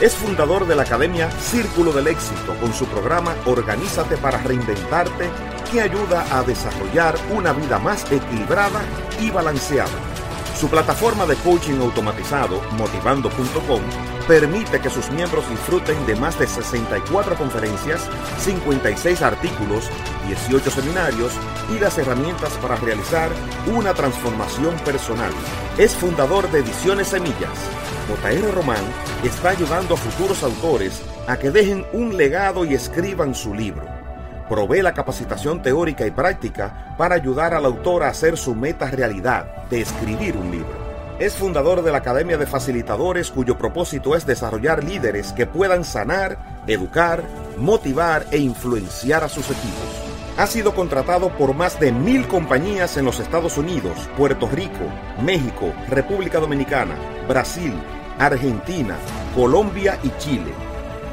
Es fundador de la Academia Círculo del Éxito con su programa Organízate para Reinventarte que ayuda a desarrollar una vida más equilibrada y balanceada. Su plataforma de coaching automatizado, motivando.com, permite que sus miembros disfruten de más de 64 conferencias, 56 artículos, 18 seminarios y las herramientas para realizar una transformación personal. Es fundador de Ediciones Semillas. JR Román está ayudando a futuros autores a que dejen un legado y escriban su libro. Provee la capacitación teórica y práctica para ayudar al autor a hacer su meta realidad de escribir un libro. Es fundador de la Academia de Facilitadores cuyo propósito es desarrollar líderes que puedan sanar, educar, motivar e influenciar a sus equipos. Ha sido contratado por más de mil compañías en los Estados Unidos, Puerto Rico, México, República Dominicana, Brasil, Argentina, Colombia y Chile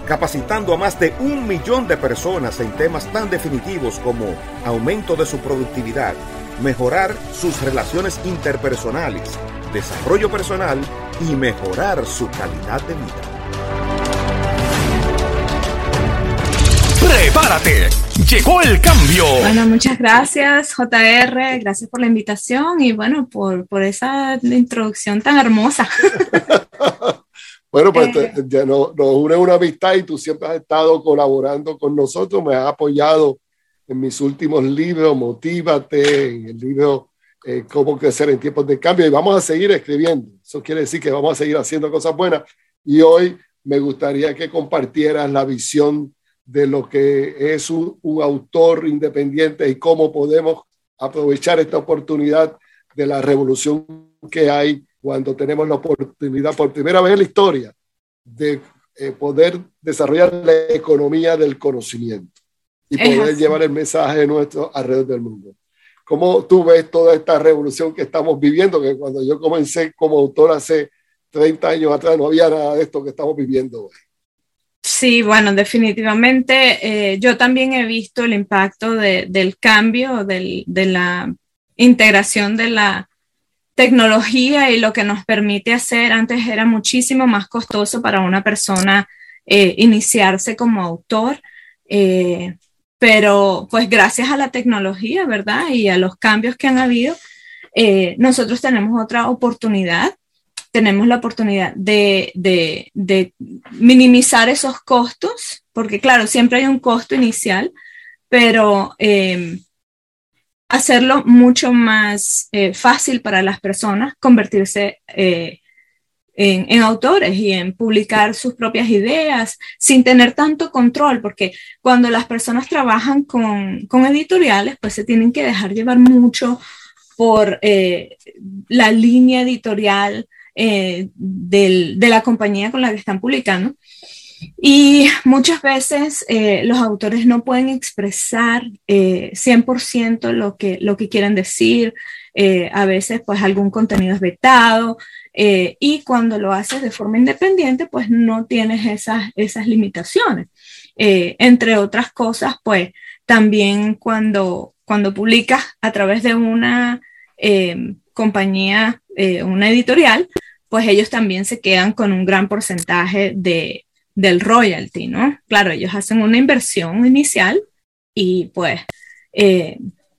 capacitando a más de un millón de personas en temas tan definitivos como aumento de su productividad, mejorar sus relaciones interpersonales, desarrollo personal y mejorar su calidad de vida. ¡Prepárate! Llegó el cambio. Bueno, muchas gracias JR, gracias por la invitación y bueno, por, por esa introducción tan hermosa. Bueno, pues eh. ya nos, une una amistad y tú siempre has estado colaborando con nosotros, me has apoyado en mis últimos libros, Motívate, en el libro eh, Cómo crecer en tiempos de cambio y vamos a seguir escribiendo. Eso quiere decir que vamos a seguir haciendo cosas buenas y hoy me gustaría que compartieras la visión de lo que es un, un autor independiente y cómo podemos aprovechar esta oportunidad de la revolución que hay cuando tenemos la oportunidad por primera vez en la historia de eh, poder desarrollar la economía del conocimiento y poder llevar el mensaje nuestro alrededor del mundo. ¿Cómo tú ves toda esta revolución que estamos viviendo? Que cuando yo comencé como autor hace 30 años atrás no había nada de esto que estamos viviendo hoy. Sí, bueno, definitivamente eh, yo también he visto el impacto del cambio, de la integración de la tecnología y lo que nos permite hacer. Antes era muchísimo más costoso para una persona eh, iniciarse como autor, eh, pero pues gracias a la tecnología, ¿verdad? Y a los cambios que han habido, eh, nosotros tenemos otra oportunidad. Tenemos la oportunidad de, de, minimizar esos costos, porque claro, siempre hay un costo inicial, pero hacerlo mucho más eh, fácil para las personas convertirse eh, en, autores y en publicar sus propias ideas sin tener tanto control, porque cuando las personas trabajan con, editoriales, pues se tienen que dejar llevar mucho por eh, la línea editorial de la compañía con la que están publicando. Y muchas veces eh, los autores no pueden expresar 100% eh, lo que, lo que quieren decir. Eh, a veces pues algún contenido es vetado y cuando lo haces de forma independiente pues no tienes esas, esas limitaciones. entre otras cosas pues también cuando, cuando publicas a través de una eh, compañía, eh, una editorial, pues ellos también se quedan con un gran porcentaje de, del royalty, ¿no? Claro, ellos hacen una inversión inicial y pues eh,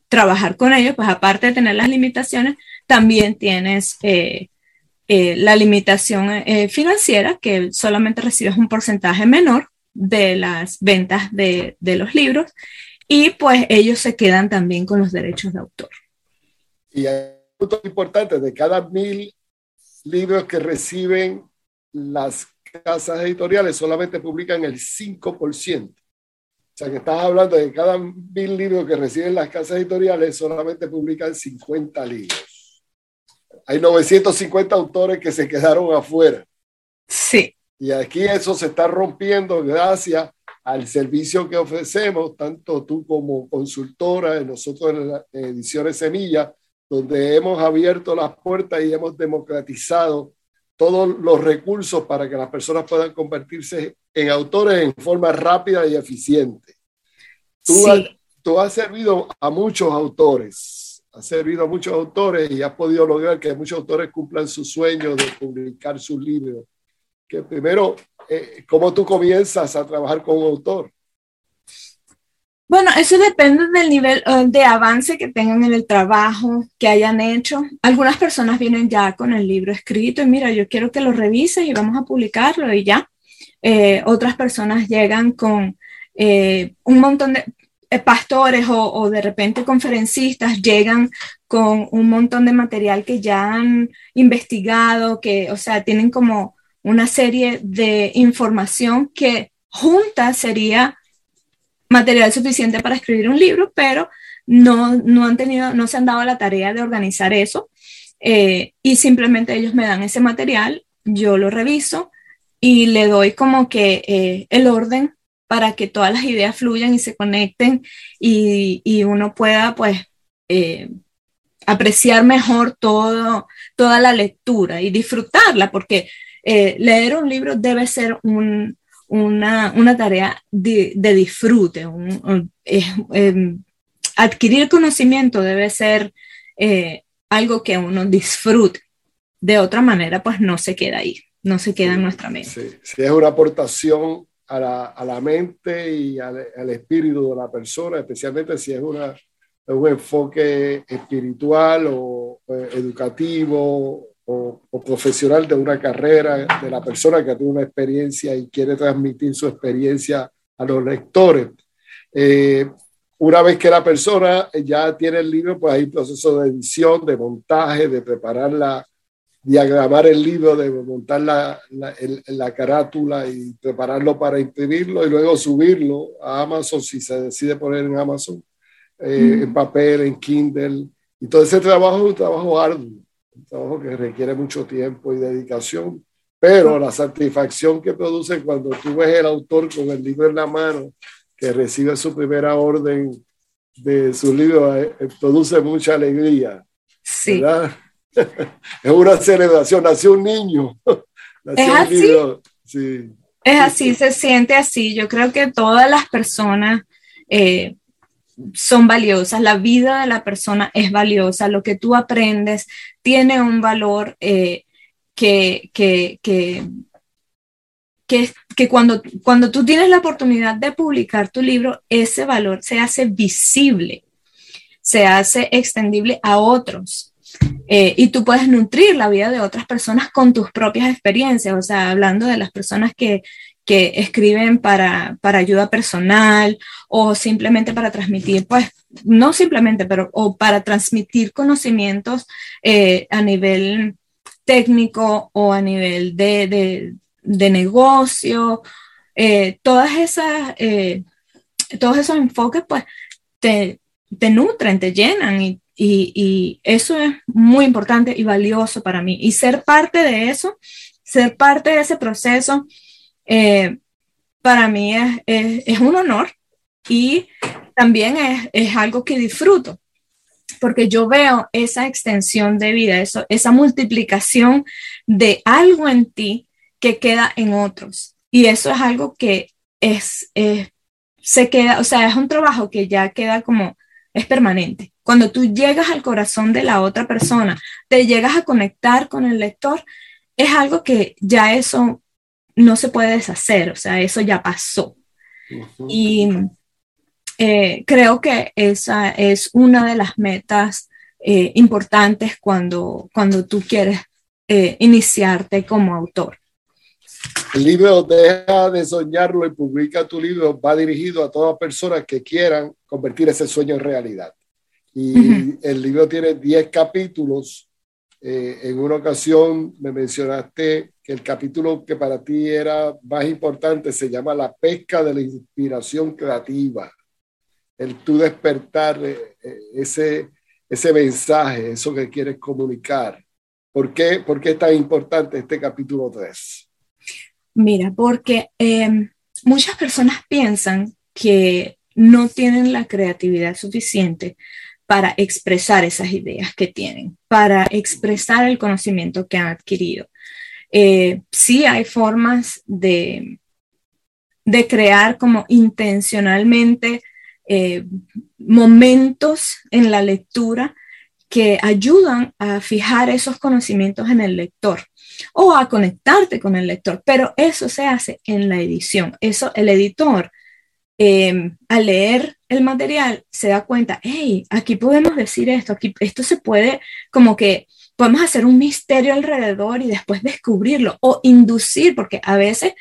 trabajar con ellos, pues aparte de tener las limitaciones, también tienes la limitación financiera, que solamente recibes un porcentaje menor de las ventas de, de los libros y pues ellos se quedan también con los derechos de autor. Y hay un punto importante, de cada mil libros que reciben las casas editoriales, solamente publican el 5%. O sea, que estás hablando de cada mil libros que reciben las casas editoriales, solamente publican 50 libros. Hay 950 autores que se quedaron afuera. Sí. Y aquí eso se está rompiendo gracias al servicio que ofrecemos, tanto tú como consultora, nosotros en la Ediciones Semilla, donde hemos abierto las puertas y hemos democratizado todos los recursos para que las personas puedan convertirse en autores en forma rápida y eficiente. Tú, has, tú has servido a muchos autores, has servido a muchos autores y has podido lograr que muchos autores cumplan su sueño de publicar sus libros. Que primero eh, ¿cómo tú comienzas a trabajar con un autor? Bueno, eso depende del nivel eh, de avance que tengan en el trabajo, que hayan hecho. Algunas personas vienen ya con el libro escrito y mira, yo quiero que lo revises y vamos a publicarlo y ya. Eh, otras personas llegan con un montón de pastores o, o, de repente conferencistas llegan con un montón de material que ya han investigado, que, o sea, tienen como una serie de información que junta sería material suficiente para escribir un libro, pero no, no han tenido, no se han dado la tarea de organizar eso eh, y simplemente ellos me dan ese material, yo lo reviso y le doy como que eh, el orden para que todas las ideas fluyan y se conecten y, y uno pueda pues eh, apreciar mejor todo, toda la lectura y disfrutarla, porque leer un libro debe ser una, tarea de, disfrute. Em, adquirir conocimiento debe ser eh, algo que uno disfrute. De otra manera, pues no se queda ahí, no se queda en nuestra mente. Si es una aportación a la, mente y al, espíritu de la persona, especialmente si es una, un enfoque espiritual o eh, educativo o, profesional de una carrera, de la persona que tiene una experiencia y quiere transmitir su experiencia a los lectores. Eh, una vez que la persona ya tiene el libro, pues hay proceso de edición, de montaje, de prepararla, diagramar el libro, de montar la, la, carátula y prepararlo para imprimirlo y luego subirlo a Amazon si se decide poner en Amazon, eh, en papel, en Kindle. Y todo ese trabajo es un trabajo arduo un trabajo que requiere mucho tiempo y dedicación, pero la satisfacción que produce cuando tú ves el autor con el libro en la mano, que recibe su primera orden de su libro, eh, eh, produce mucha alegría. Sí. es una celebración, nació un niño. es así. Sí. Es así, se siente así. Yo creo que todas las personas eh, son valiosas, la vida de la persona es valiosa, lo que tú aprendes tiene un valor eh, que, que, que, que, cuando, cuando tú tienes la oportunidad de publicar tu libro, ese valor se hace visible, se hace extendible a otros. Eh, y tú puedes nutrir la vida de otras personas con tus propias experiencias, o sea, hablando de las personas que, que escriben para, para, ayuda personal o simplemente para transmitir, pues, no simplemente, pero o para transmitir conocimientos eh, a nivel técnico o a nivel de, de, negocio, eh, todas esas, eh, todos esos enfoques, pues, te, te nutren, te llenan y, y, y eso es muy importante y valioso para mí. Y ser parte de eso, ser parte de ese proceso, eh, para mí es, un honor y también es, algo que disfruto, porque yo veo esa extensión de vida, eso, esa multiplicación de algo en ti que queda en otros. Y eso es algo que es, se queda, o sea, es un trabajo que ya queda como es permanente. Cuando tú llegas al corazón de la otra persona, te llegas a conectar con el lector, es algo que ya eso no se puede deshacer, o sea, eso ya pasó. Y eh, creo que esa es una de las metas eh, importantes cuando, cuando tú quieres eh, iniciarte como autor. El libro Deja de soñarlo y publica tu libro va dirigido a todas personas que quieran convertir ese sueño en realidad. Y el libro tiene 10 capítulos. Eh, en una ocasión me mencionaste que el capítulo que para ti era más importante se llama La pesca de la inspiración creativa. El tú despertar eh, eh, ese, ese mensaje, eso que quieres comunicar. ¿Por qué, ¿Por qué es tan importante este capítulo 3? Mira, porque em, muchas personas piensan que no tienen la creatividad suficiente para expresar esas ideas que tienen, para expresar el conocimiento que han adquirido. Eh, sí hay formas de, de crear como intencionalmente eh, momentos en la lectura que ayudan a fijar esos conocimientos en el lector o a conectarte con el lector, pero eso se hace en la edición. Eso el editor em, al leer el material se da cuenta, hey, aquí podemos decir esto, aquí esto se puede como que podemos hacer un misterio alrededor y después descubrirlo o inducir, porque a veces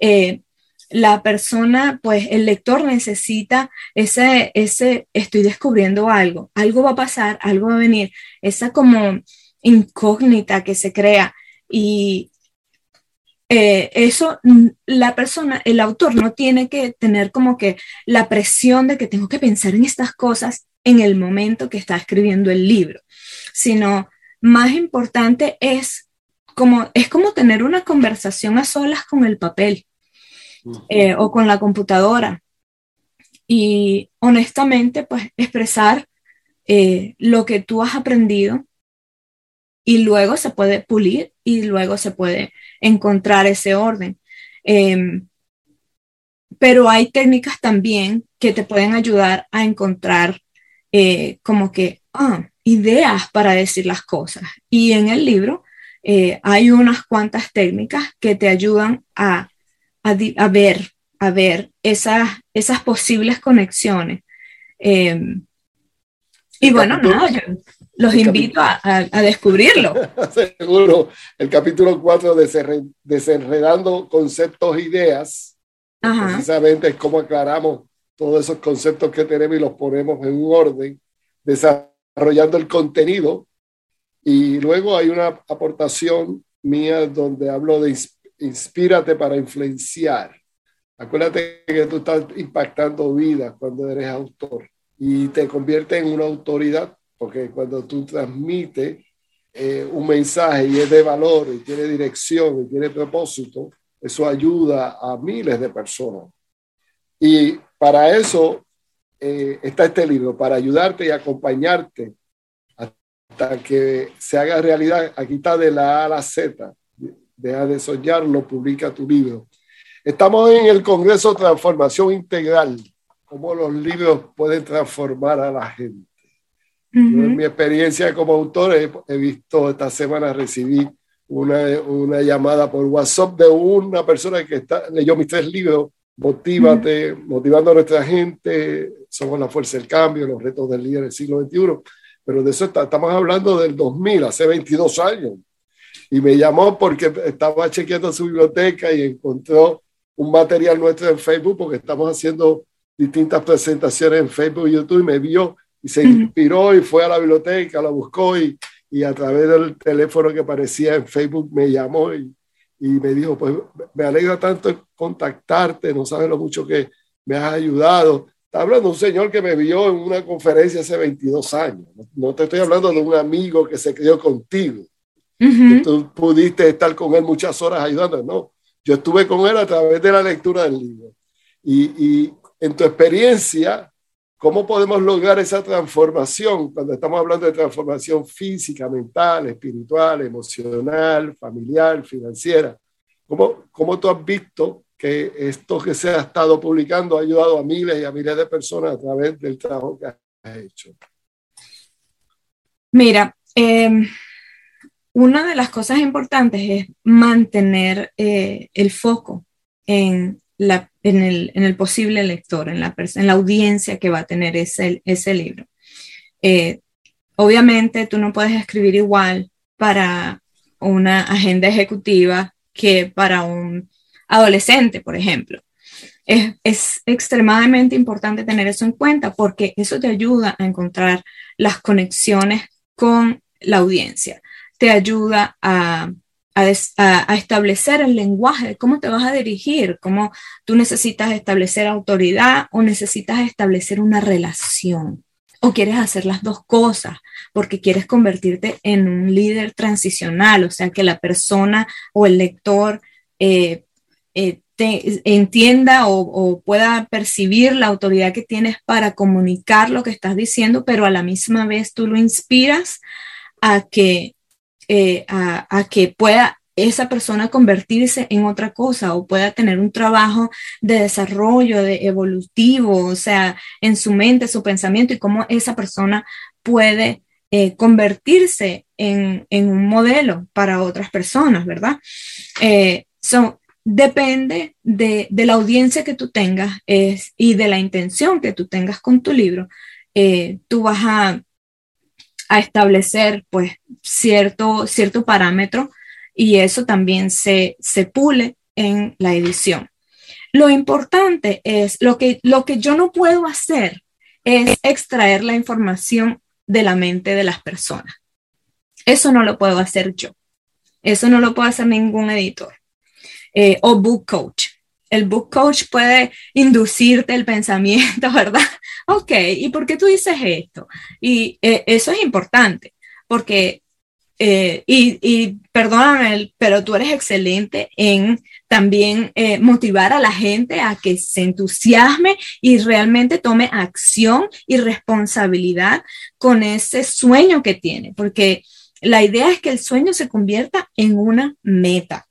eh, la persona, pues el lector necesita ese, ese, estoy descubriendo algo, algo va a pasar, algo va a venir, esa como incógnita que se crea y eh, eso, mm, la persona, el autor no tiene que tener como que la presión de que tengo que pensar en estas cosas en el momento que está escribiendo el libro, sino más importante es como, es como tener una conversación a solas con el papel eh, o con la computadora. Y honestamente, pues expresar eh, lo que tú has aprendido y luego se puede pulir y luego se puede encontrar ese orden. Em, pero hay técnicas también que te pueden ayudar a encontrar eh, como que ah, ideas para decir las cosas. Y en el libro eh, hay unas cuantas técnicas que te ayudan a, a, ver, a ver esas, esas posibles conexiones. Em, y bueno, nada, yo los invito a, descubrirlo. Seguro. El capítulo 4 de Desenredando Conceptos e Ideas, precisamente es cómo aclaramos todos esos conceptos que tenemos y los ponemos en un orden, desarrollando el contenido. Y luego hay una aportación mía donde hablo de inspírate para influenciar. Acuérdate que tú estás impactando vidas cuando eres autor y te convierte en una autoridad, porque cuando tú transmites eh, un mensaje y es de valor y tiene dirección y tiene propósito, eso ayuda a miles de personas. Y para eso eh, está este libro, para ayudarte y acompañarte hasta que se haga realidad. Aquí está de la A a la Z. Deja de soñarlo, publica tu libro. Estamos en el Congreso Transformación Integral cómo los libros pueden transformar a la gente. En mi experiencia como autor he, visto esta semana recibí una, una, llamada por WhatsApp de una persona que está, leyó mis tres libros, Motívate, motivando a nuestra gente, somos la fuerza del cambio, los retos del líder del siglo XXI, pero de eso estamos hablando del 2000, hace 22 años. Y me llamó porque estaba chequeando su biblioteca y encontró un material nuestro en Facebook porque estamos haciendo distintas presentaciones en Facebook y YouTube y me vio y se inspiró y fue a la biblioteca, la buscó y, y a través del teléfono que aparecía en Facebook me llamó y, y me dijo, pues me alegra tanto contactarte, no sabes lo mucho que me has ayudado. Está hablando un señor que me vio en una conferencia hace 22 años. No te estoy hablando de un amigo que se crió contigo. tú pudiste estar con él muchas horas ayudando. No, yo estuve con él a través de la lectura del libro. Y, y en tu experiencia, ¿cómo podemos lograr esa transformación cuando estamos hablando de transformación física, mental, espiritual, emocional, familiar, financiera? ¿Cómo, cómo tú has visto que esto que se ha estado publicando ha ayudado a miles y a miles de personas a través del trabajo que has hecho? Mira, em, una de las cosas importantes es mantener eh, el foco en, la, en, el, en, posible lector, en la, en la audiencia que va a tener ese, libro. Eh, obviamente tú no puedes escribir igual para una agenda ejecutiva que para un adolescente, por ejemplo. Es, extremadamente importante tener eso en cuenta porque eso te ayuda a encontrar las conexiones con la audiencia, te ayuda a, a, establecer el lenguaje, cómo te vas a dirigir, cómo tú necesitas establecer autoridad o necesitas establecer una relación. O quieres hacer las dos cosas porque quieres convertirte en un líder transicional, o sea, que la persona o el lector eh, eh, entienda o, pueda percibir la autoridad que tienes para comunicar lo que estás diciendo, pero a la misma vez tú lo inspiras a que, eh, a, que pueda esa persona convertirse en otra cosa o pueda tener un trabajo de desarrollo, de evolutivo, o sea, en su mente, su pensamiento y cómo esa persona puede eh, convertirse en, un modelo para otras personas, ¿verdad? Eh, depende de, la audiencia que tú tengas es, y de la intención que tú tengas con tu libro, eh, tú vas a, establecer pues cierto, cierto parámetro y eso también se, se pule en la edición. Lo importante es, lo que, lo que yo no puedo hacer es extraer la información de la mente de las personas. Eso no lo puedo hacer yo. Eso no lo puede hacer ningún editor. Eh, o book coach. El book coach puede inducirte el pensamiento, ¿verdad? Ok, ¿y por qué tú dices esto? Y eh, eso es importante, porque, eh, y, y perdóname, pero tú eres excelente en también motivar a la gente a que se entusiasme y realmente tome acción y responsabilidad con ese sueño que tiene, porque la idea es que el sueño se convierta en una meta.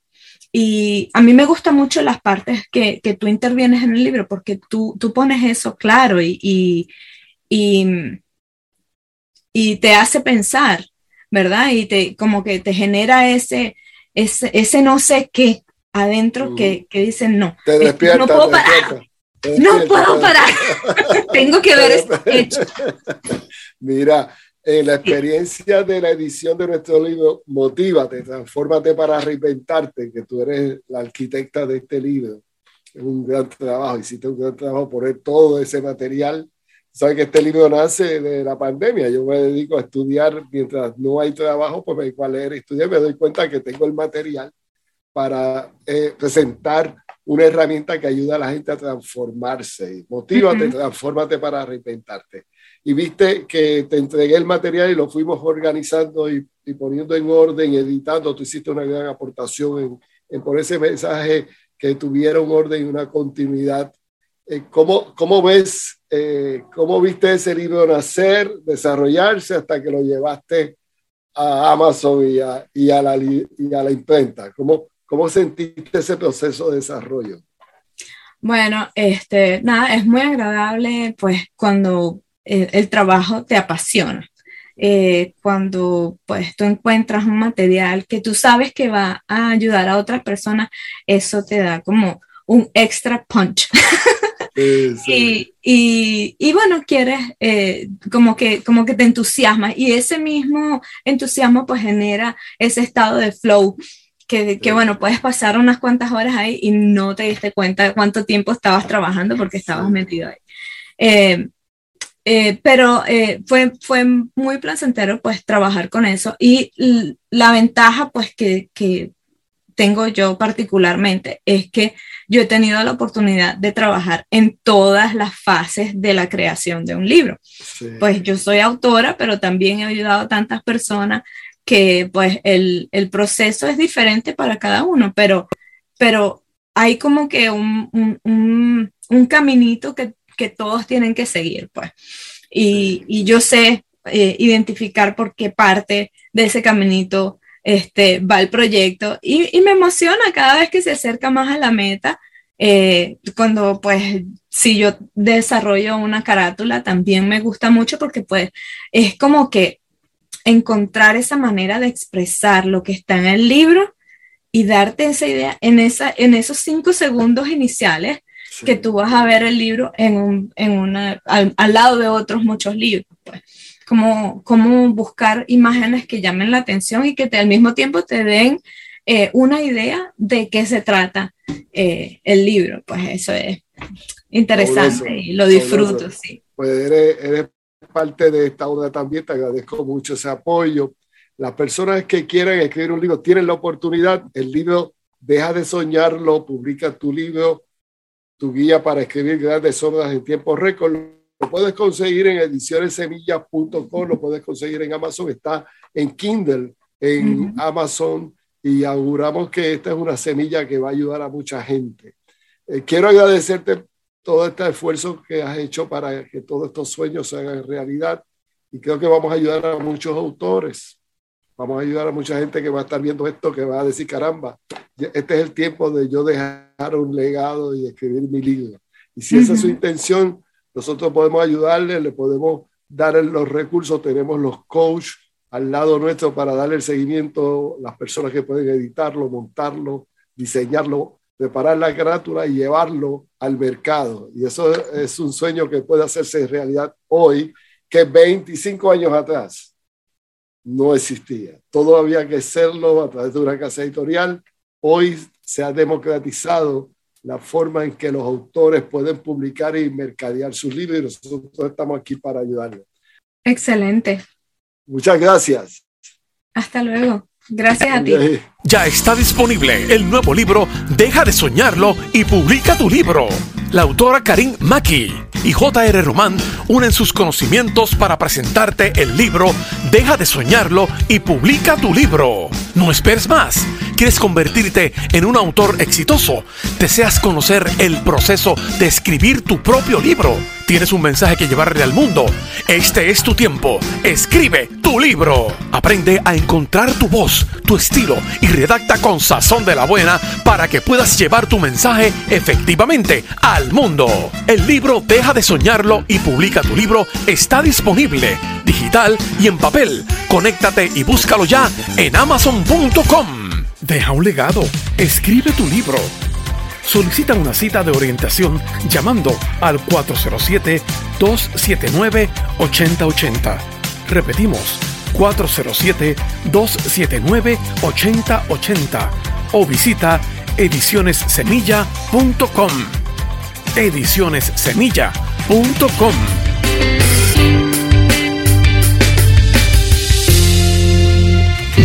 Y a mí me gustan mucho las partes que, que tú intervienes en el libro porque tú, tú pones eso claro y, y, y, te hace pensar, ¿verdad? Y te, como que te genera ese, ese, ese no sé qué adentro que, que dicen no. Te despierta, no puedo parar. no puedo parar. Tengo que ver esto hecho. Mira, en la experiencia de la edición de nuestro libro, Motívate, transfórmate para reinventarte, que tú eres la arquitecta de este libro. Es un gran trabajo, hiciste un gran trabajo poner todo ese material. Sabes que este libro nace de la pandemia. Yo me dedico a estudiar mientras no hay trabajo, pues me dedico a leer y estudiar. Me doy cuenta que tengo el material para eh, presentar una herramienta que ayuda a la gente a transformarse. Motívate, transfórmate para reinventarte y viste que te entregué el material y lo fuimos organizando y, poniendo en orden, editando. Tú hiciste una gran aportación en, en por ese mensaje que tuviera un orden y una continuidad. Eh, ¿cómo, ¿cómo, ves, eh, cómo viste ese libro nacer, desarrollarse hasta que lo llevaste a Amazon y a, y a, la, y a la imprenta? ¿Cómo, ¿Cómo sentiste ese proceso de desarrollo? Bueno, este, nada, es muy agradable pues cuando eh, el trabajo te apasiona. Eh, cuando pues tú encuentras un material que tú sabes que va a ayudar a otras personas, eso te da como un extra punch. Y, y, bueno, quieres eh, como, que, como que te entusiasma y ese mismo entusiasmo pues genera ese estado de flow que, que, bueno, puedes pasar unas cuantas horas ahí y no te diste cuenta de cuánto tiempo estabas trabajando porque estabas metido ahí. Eh, pero eh, fue, fue muy placentero pues trabajar con eso y la ventaja pues que, que, tengo yo particularmente es que yo he tenido la oportunidad de trabajar en todas las fases de la creación de un libro. Pues yo soy autora, pero también he ayudado a tantas personas que pues el, el proceso es diferente para cada uno, pero, pero hay como que un, un, un, un caminito que que todos tienen que seguir, pues. Y, y yo sé eh, identificar por qué parte de ese caminito este, va el proyecto y, y, me emociona cada vez que se acerca más a la meta Eh, cuando pues si yo desarrollo una carátula también me gusta mucho porque pues es como que encontrar esa manera de expresar lo que está en el libro y darte esa idea en, esa, en esos cinco segundos iniciales que tú vas a ver el libro en un, en una, al, lado de otros muchos libros. Pues. Como, como buscar imágenes que llamen la atención y que te, al mismo tiempo te den eh, una idea de qué se trata eh, el libro. Pues eso es interesante y lo disfruto, sí. Pues eres, eres, parte de esta obra también, te agradezco mucho ese apoyo. Las personas que quieran escribir un libro tienen la oportunidad, el libro Deja de soñarlo, publica tu libro, tu guía para escribir grandes obras en tiempo récord. Lo puedes conseguir en edicionessemillas.com, lo puedes conseguir en Amazon, está en Kindle, en Amazon, y auguramos que esta es una semilla que va a ayudar a mucha gente. Eh, quiero agradecerte todo este esfuerzo que has hecho para que todos estos sueños se hagan realidad y creo que vamos a ayudar a muchos autores. Vamos a ayudar a mucha gente que va a estar viendo esto, que va a decir, caramba, este es el tiempo de yo dejar un legado y escribir mi libro. Y si esa es su intención, nosotros podemos ayudarle, le podemos dar los recursos, tenemos los coaches al lado nuestro para darle el seguimiento, las personas que pueden editarlo, montarlo, diseñarlo, preparar la carátula y llevarlo al mercado. Y eso es un sueño que puede hacerse realidad hoy, que 25 años atrás no existía. Todo había que hacerlo a través de una casa editorial. Hoy se ha democratizado la forma en que los autores pueden publicar y mercadear sus libros y nosotros estamos aquí para ayudarlos. Excelente. Muchas gracias. Hasta luego. Gracias a ti. Ya está disponible el nuevo libro Deja de soñarlo y publica tu libro. La autora Karim Maki y J.R. Román unen sus conocimientos para presentarte el libro Deja de soñarlo y publica tu libro. No esperes más. ¿Quieres convertirte en un autor exitoso? ¿Deseas conocer el proceso de escribir tu propio libro? ¿Tienes un mensaje que llevarle al mundo? Este es tu tiempo. Escribe tu libro. Aprende a encontrar tu voz, tu estilo y redacta con sazón de la buena para que puedas llevar tu mensaje efectivamente al mundo. El libro Deja de soñarlo y publica tu libro está disponible, digital y en papel. Conéctate y búscalo ya en amazon.com. Deja un legado. Escribe tu libro. Solicita una cita de orientación llamando al 407-279-8080. Repetimos, 407-279-8080 o visita edicionessemilla.com. Edicionessemilla.com.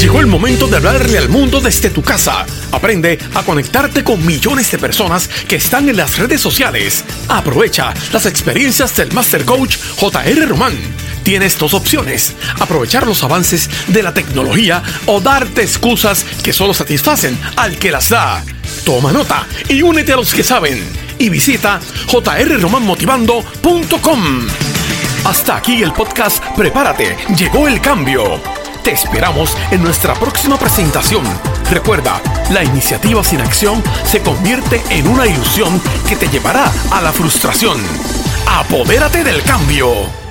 Llegó el momento de hablarle al mundo desde tu casa. Aprende a conectarte con millones de personas que están en las redes sociales. Aprovecha las experiencias del Master Coach JR Román. Tienes dos opciones, aprovechar los avances de la tecnología o darte excusas que solo satisfacen al que las da. Toma nota y únete a los que saben. Y visita jrromanmotivando.com. Hasta aquí el podcast Prepárate, llegó el cambio. Te esperamos en nuestra próxima presentación. Recuerda, la iniciativa sin acción se convierte en una ilusión que te llevará a la frustración. Apodérate del cambio.